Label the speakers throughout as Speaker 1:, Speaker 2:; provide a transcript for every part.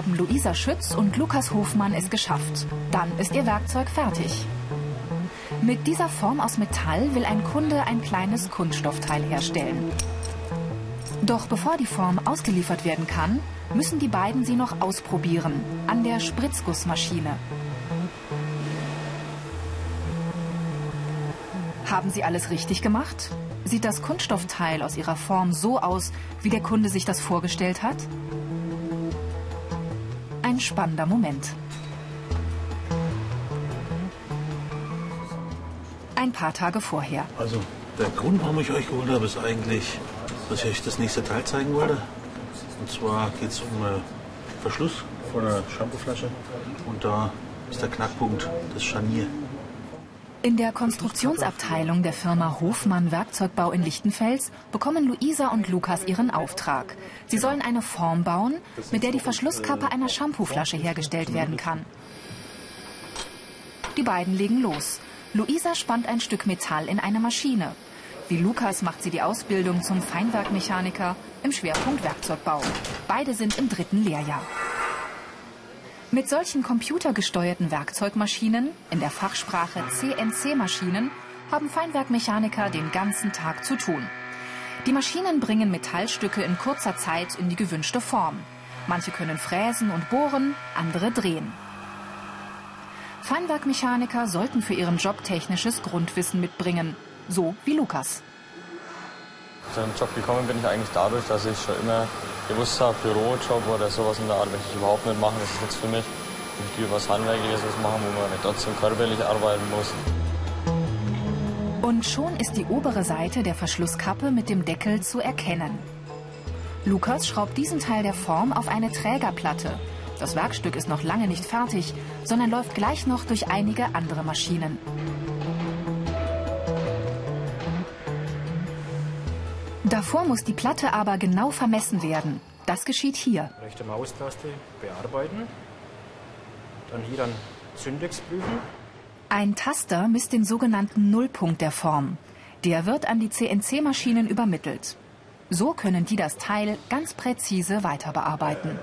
Speaker 1: haben Luisa Schütz und Lukas Hofmann es geschafft. Dann ist ihr Werkzeug fertig. Mit dieser Form aus Metall will ein Kunde ein kleines Kunststoffteil herstellen. Doch bevor die Form ausgeliefert werden kann, müssen die beiden sie noch ausprobieren an der Spritzgussmaschine. Haben sie alles richtig gemacht? Sieht das Kunststoffteil aus ihrer Form so aus, wie der Kunde sich das vorgestellt hat? Ein spannender Moment. Ein paar Tage vorher.
Speaker 2: Also, der Grund, warum ich euch geholt habe, ist eigentlich, dass ich euch das nächste Teil zeigen wollte. Und zwar geht es um einen Verschluss von einer Shampooflasche. Und da ist der Knackpunkt das Scharnier.
Speaker 1: In der Konstruktionsabteilung der Firma Hofmann Werkzeugbau in Lichtenfels bekommen Luisa und Lukas ihren Auftrag. Sie sollen eine Form bauen, mit der die Verschlusskappe einer Shampooflasche hergestellt werden kann. Die beiden legen los. Luisa spannt ein Stück Metall in eine Maschine. Wie Lukas macht sie die Ausbildung zum Feinwerkmechaniker im Schwerpunkt Werkzeugbau. Beide sind im dritten Lehrjahr. Mit solchen computergesteuerten Werkzeugmaschinen, in der Fachsprache CNC-Maschinen, haben Feinwerkmechaniker den ganzen Tag zu tun. Die Maschinen bringen Metallstücke in kurzer Zeit in die gewünschte Form. Manche können fräsen und bohren, andere drehen. Feinwerkmechaniker sollten für ihren Job technisches Grundwissen mitbringen, so wie Lukas.
Speaker 3: Zu dem Job gekommen bin ich eigentlich dadurch, dass ich schon immer gewusst habe, Bürojob oder sowas in der Art möchte ich überhaupt nicht machen. Das ist nichts für mich. Ich will was Handwerkliches machen, wo man trotzdem körperlich arbeiten muss.
Speaker 1: Und schon ist die obere Seite der Verschlusskappe mit dem Deckel zu erkennen. Lukas schraubt diesen Teil der Form auf eine Trägerplatte. Das Werkstück ist noch lange nicht fertig, sondern läuft gleich noch durch einige andere Maschinen. Davor muss die Platte aber genau vermessen werden. Das geschieht hier.
Speaker 4: Rechte Maustaste bearbeiten. Dann hier dann Syntax prüfen.
Speaker 1: Ein Taster misst den sogenannten Nullpunkt der Form. Der wird an die CNC-Maschinen übermittelt. So können die das Teil ganz präzise weiter bearbeiten.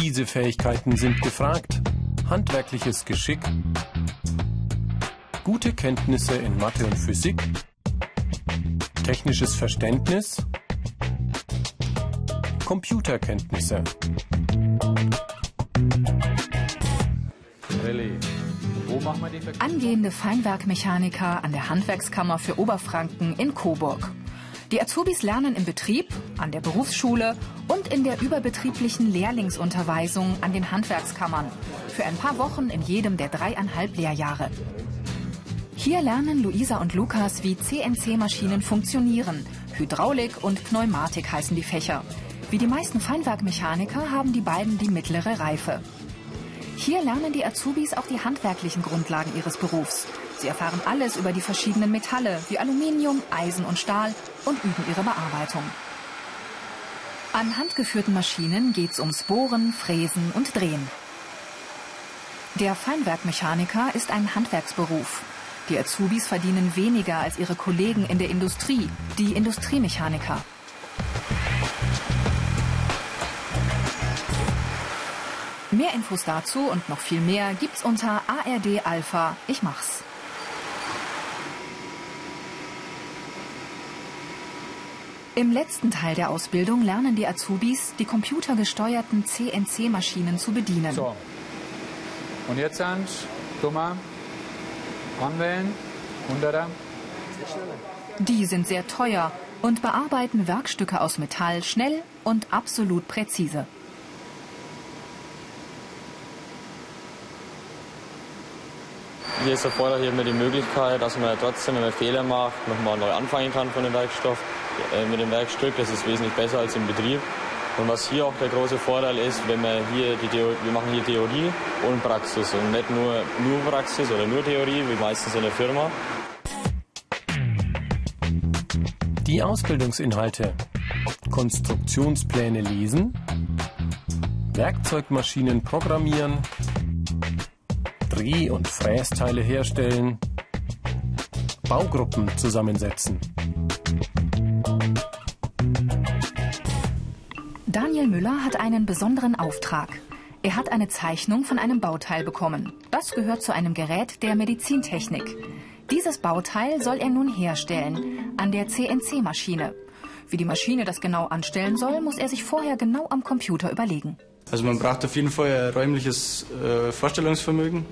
Speaker 5: Diese Fähigkeiten sind gefragt. Handwerkliches Geschick, gute Kenntnisse in Mathe und Physik, technisches Verständnis, Computerkenntnisse.
Speaker 1: Angehende Feinwerkmechaniker an der Handwerkskammer für Oberfranken in Coburg. Die Azubis lernen im Betrieb, an der Berufsschule und in der überbetrieblichen Lehrlingsunterweisung an den Handwerkskammern. Für ein paar Wochen in jedem der dreieinhalb Lehrjahre. Hier lernen Luisa und Lukas, wie CNC-Maschinen funktionieren. Hydraulik und Pneumatik heißen die Fächer. Wie die meisten Feinwerkmechaniker haben die beiden die mittlere Reife. Hier lernen die Azubis auch die handwerklichen Grundlagen ihres Berufs. Sie erfahren alles über die verschiedenen Metalle wie Aluminium, Eisen und Stahl und üben ihre Bearbeitung. An handgeführten Maschinen geht's ums Bohren, Fräsen und Drehen. Der Feinwerkmechaniker ist ein Handwerksberuf. Die Azubis verdienen weniger als ihre Kollegen in der Industrie, die Industriemechaniker. Mehr Infos dazu und noch viel mehr gibt's unter ARD Alpha. Ich mach's. Im letzten Teil der Ausbildung lernen die Azubis, die computergesteuerten CNC-Maschinen zu bedienen.
Speaker 6: So. Und jetzt sind, dummer, anwählen, unterer.
Speaker 1: Die sind sehr teuer und bearbeiten Werkstücke aus Metall schnell und absolut präzise.
Speaker 3: Hier ist erfordert hier immer die Möglichkeit, dass man trotzdem, wenn man Fehler macht, nochmal neu anfangen kann von dem Werkstoff, äh, mit dem Werkstück. Das ist wesentlich besser als im Betrieb. Und was hier auch der große Vorteil ist, wenn wir hier die Theorie, wir machen hier Theorie und Praxis und nicht nur, nur Praxis oder nur Theorie, wie meistens in der Firma.
Speaker 5: Die Ausbildungsinhalte. Konstruktionspläne lesen, Werkzeugmaschinen programmieren, Dreh- und Frästeile herstellen, Baugruppen zusammensetzen.
Speaker 1: Daniel Müller hat einen besonderen Auftrag. Er hat eine Zeichnung von einem Bauteil bekommen. Das gehört zu einem Gerät der Medizintechnik. Dieses Bauteil soll er nun herstellen an der CNC-Maschine. Wie die Maschine das genau anstellen soll, muss er sich vorher genau am Computer überlegen.
Speaker 7: Also man braucht auf jeden Fall räumliches äh, Vorstellungsvermögen,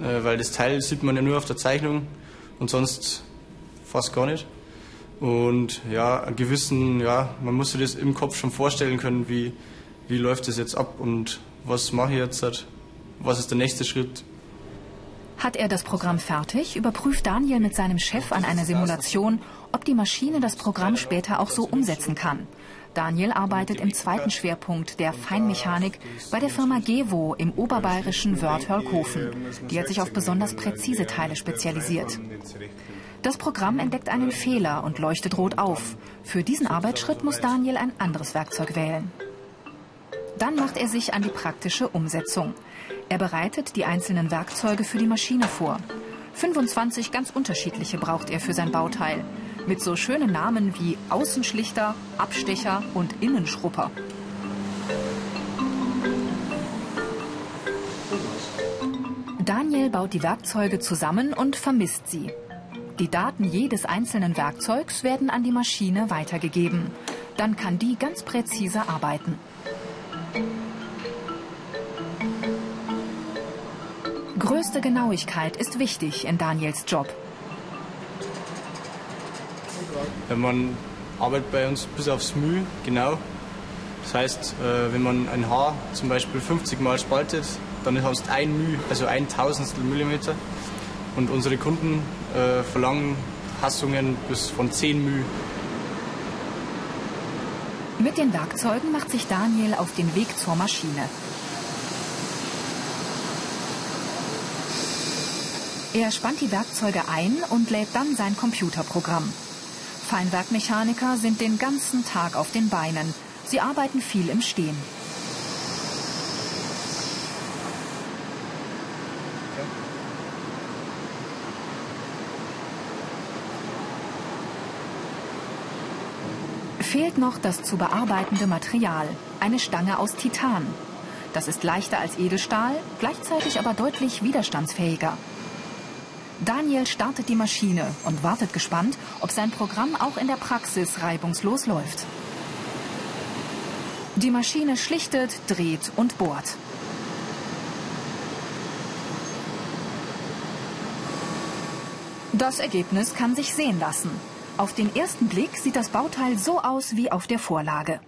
Speaker 7: äh, weil das Teil sieht man ja nur auf der Zeichnung und sonst fast gar nicht. Und ja, gewissen, ja, man muss sich das im Kopf schon vorstellen können, wie, wie läuft das jetzt ab und was mache ich jetzt, was ist der nächste Schritt.
Speaker 1: Hat er das Programm fertig, überprüft Daniel mit seinem Chef an einer Simulation, ob die Maschine das Programm später auch so umsetzen kann. Daniel arbeitet im zweiten Schwerpunkt der Feinmechanik bei der Firma Gevo im oberbayerischen Wörthörkofen. Die hat sich auf besonders präzise Teile spezialisiert. Das Programm entdeckt einen Fehler und leuchtet rot auf. Für diesen Arbeitsschritt muss Daniel ein anderes Werkzeug wählen. Dann macht er sich an die praktische Umsetzung. Er bereitet die einzelnen Werkzeuge für die Maschine vor. 25 ganz unterschiedliche braucht er für sein Bauteil. Mit so schönen Namen wie Außenschlichter, Abstecher und Innenschrupper. Daniel baut die Werkzeuge zusammen und vermisst sie. Die Daten jedes einzelnen Werkzeugs werden an die Maschine weitergegeben. Dann kann die ganz präzise arbeiten. Größte Genauigkeit ist wichtig in Daniels Job.
Speaker 7: Man arbeitet bei uns bis aufs Mühe genau. Das heißt, äh, wenn man ein Haar zum Beispiel 50 Mal spaltet, dann hast du ein Mühe, also ein Tausendstel Millimeter. Und unsere Kunden äh, verlangen Hassungen bis von 10 Mühe.
Speaker 1: Mit den Werkzeugen macht sich Daniel auf den Weg zur Maschine. Er spannt die Werkzeuge ein und lädt dann sein Computerprogramm. Feinwerkmechaniker sind den ganzen Tag auf den Beinen. Sie arbeiten viel im Stehen. Fehlt noch das zu bearbeitende Material, eine Stange aus Titan. Das ist leichter als Edelstahl, gleichzeitig aber deutlich widerstandsfähiger. Daniel startet die Maschine und wartet gespannt, ob sein Programm auch in der Praxis reibungslos läuft. Die Maschine schlichtet, dreht und bohrt. Das Ergebnis kann sich sehen lassen. Auf den ersten Blick sieht das Bauteil so aus wie auf der Vorlage.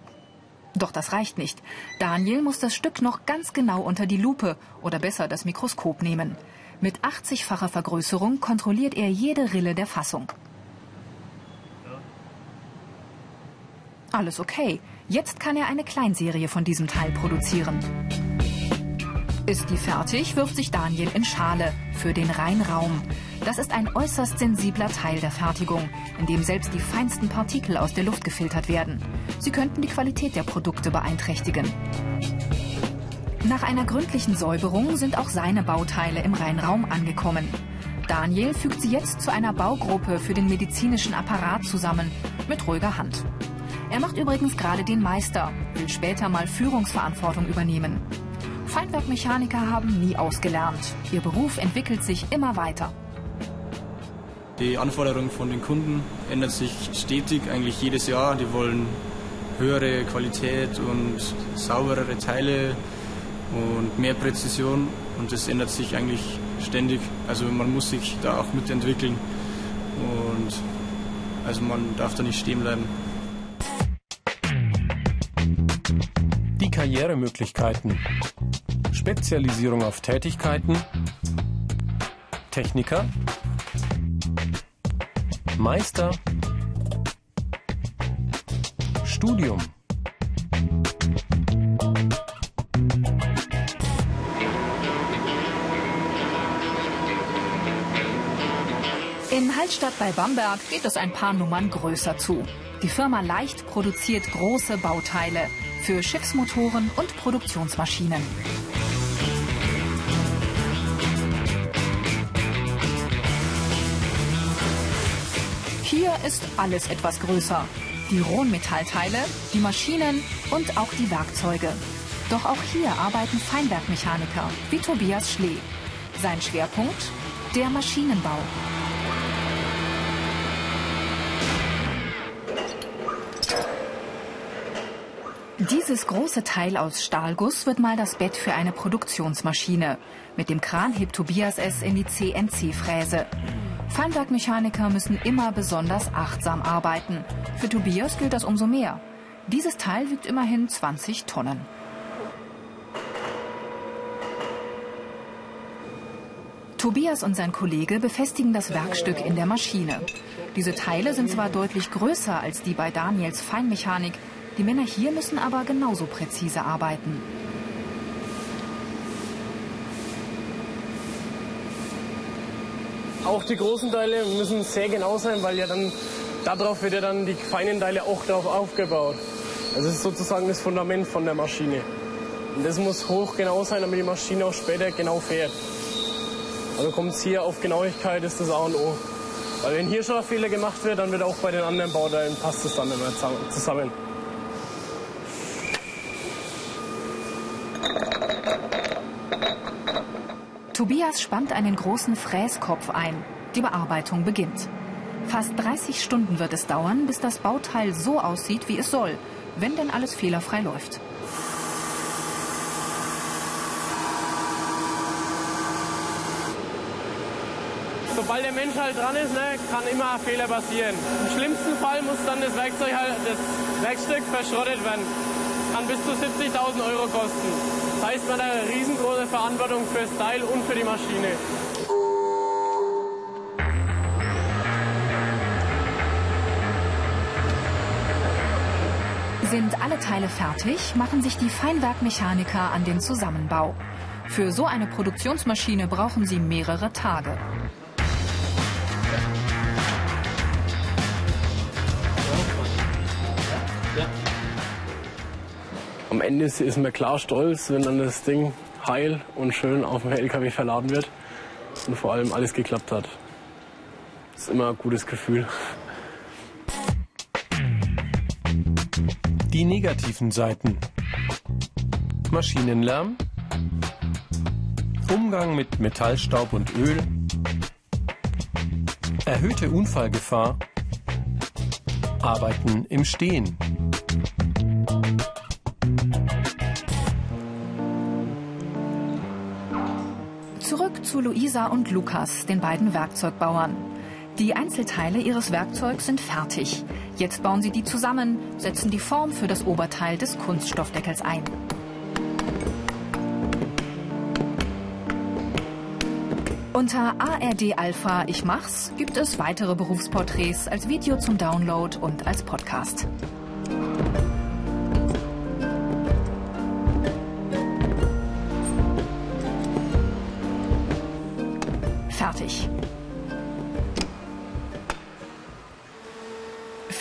Speaker 1: Doch das reicht nicht. Daniel muss das Stück noch ganz genau unter die Lupe oder besser das Mikroskop nehmen. Mit 80-facher Vergrößerung kontrolliert er jede Rille der Fassung. Alles okay. Jetzt kann er eine Kleinserie von diesem Teil produzieren. Ist die fertig, wirft sich Daniel in Schale für den Reinraum. Das ist ein äußerst sensibler Teil der Fertigung, in dem selbst die feinsten Partikel aus der Luft gefiltert werden. Sie könnten die Qualität der Produkte beeinträchtigen. Nach einer gründlichen Säuberung sind auch seine Bauteile im Reinraum angekommen. Daniel fügt sie jetzt zu einer Baugruppe für den medizinischen Apparat zusammen, mit ruhiger Hand. Er macht übrigens gerade den Meister, will später mal Führungsverantwortung übernehmen. Feinwerkmechaniker haben nie ausgelernt. Ihr Beruf entwickelt sich immer weiter.
Speaker 7: Die Anforderungen von den Kunden ändern sich stetig, eigentlich jedes Jahr. Die wollen höhere Qualität und sauberere Teile und mehr Präzision und das ändert sich eigentlich ständig. Also man muss sich da auch mitentwickeln und also man darf da nicht stehen bleiben.
Speaker 5: Die Karrieremöglichkeiten. Spezialisierung auf Tätigkeiten. Techniker. Meister. Studium.
Speaker 1: In Hallstatt bei Bamberg geht es ein paar Nummern größer zu. Die Firma Leicht produziert große Bauteile für Schiffsmotoren und Produktionsmaschinen. Hier ist alles etwas größer. Die rohen Metallteile, die Maschinen und auch die Werkzeuge. Doch auch hier arbeiten Feinwerkmechaniker wie Tobias Schlee. Sein Schwerpunkt? Der Maschinenbau. Dieses große Teil aus Stahlguss wird mal das Bett für eine Produktionsmaschine. Mit dem Kran hebt Tobias es in die CNC-Fräse. Feinwerkmechaniker müssen immer besonders achtsam arbeiten. Für Tobias gilt das umso mehr. Dieses Teil wiegt immerhin 20 Tonnen. Tobias und sein Kollege befestigen das Werkstück in der Maschine. Diese Teile sind zwar deutlich größer als die bei Daniels Feinmechanik, die Männer hier müssen aber genauso präzise arbeiten.
Speaker 8: Auch die großen Teile müssen sehr genau sein, weil ja dann darauf wird ja dann die feinen Teile auch darauf aufgebaut. Also das ist sozusagen das Fundament von der Maschine. Und das muss hoch genau sein, damit die Maschine auch später genau fährt. Also kommt es hier auf Genauigkeit, ist das A und O. Weil wenn hier schon ein Fehler gemacht wird, dann wird auch bei den anderen Bauteilen passt es dann immer zusammen.
Speaker 1: Tobias spannt einen großen Fräskopf ein. Die Bearbeitung beginnt. Fast 30 Stunden wird es dauern, bis das Bauteil so aussieht, wie es soll, wenn denn alles fehlerfrei läuft.
Speaker 8: Sobald der Mensch halt dran ist, ne, kann immer Fehler passieren. Im schlimmsten Fall muss dann das Werkzeug halt, das Werkstück verschrottet werden. Kann bis zu 70.000 Euro kosten. Heißt, man hat eine riesengroße Verantwortung fürs Teil und für die Maschine.
Speaker 1: Sind alle Teile fertig, machen sich die Feinwerkmechaniker an den Zusammenbau. Für so eine Produktionsmaschine brauchen sie mehrere Tage.
Speaker 8: Am Ende ist man klar stolz, wenn dann das Ding heil und schön auf dem LKW verladen wird und vor allem alles geklappt hat. Das ist immer ein gutes Gefühl.
Speaker 5: Die negativen Seiten. Maschinenlärm, Umgang mit Metallstaub und Öl, erhöhte Unfallgefahr, Arbeiten im Stehen.
Speaker 1: Zu Luisa und Lukas, den beiden Werkzeugbauern. Die Einzelteile ihres Werkzeugs sind fertig. Jetzt bauen sie die zusammen, setzen die Form für das Oberteil des Kunststoffdeckels ein. Unter ARD Alpha Ich mach's gibt es weitere Berufsporträts als Video zum Download und als Podcast.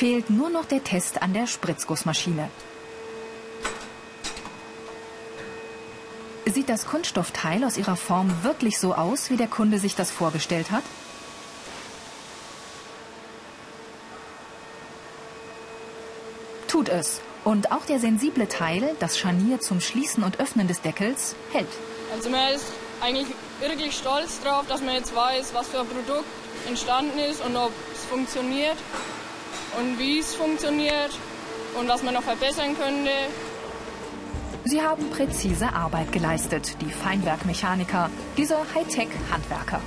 Speaker 1: Fehlt nur noch der Test an der Spritzgussmaschine. Sieht das Kunststoffteil aus ihrer Form wirklich so aus, wie der Kunde sich das vorgestellt hat? Tut es. Und auch der sensible Teil, das Scharnier zum Schließen und Öffnen des Deckels, hält.
Speaker 9: Also man ist eigentlich wirklich stolz drauf, dass man jetzt weiß, was für ein Produkt entstanden ist und ob es funktioniert und wie es funktioniert und was man noch verbessern könnte.
Speaker 1: Sie haben präzise Arbeit geleistet, die Feinwerkmechaniker, diese Hightech-Handwerker.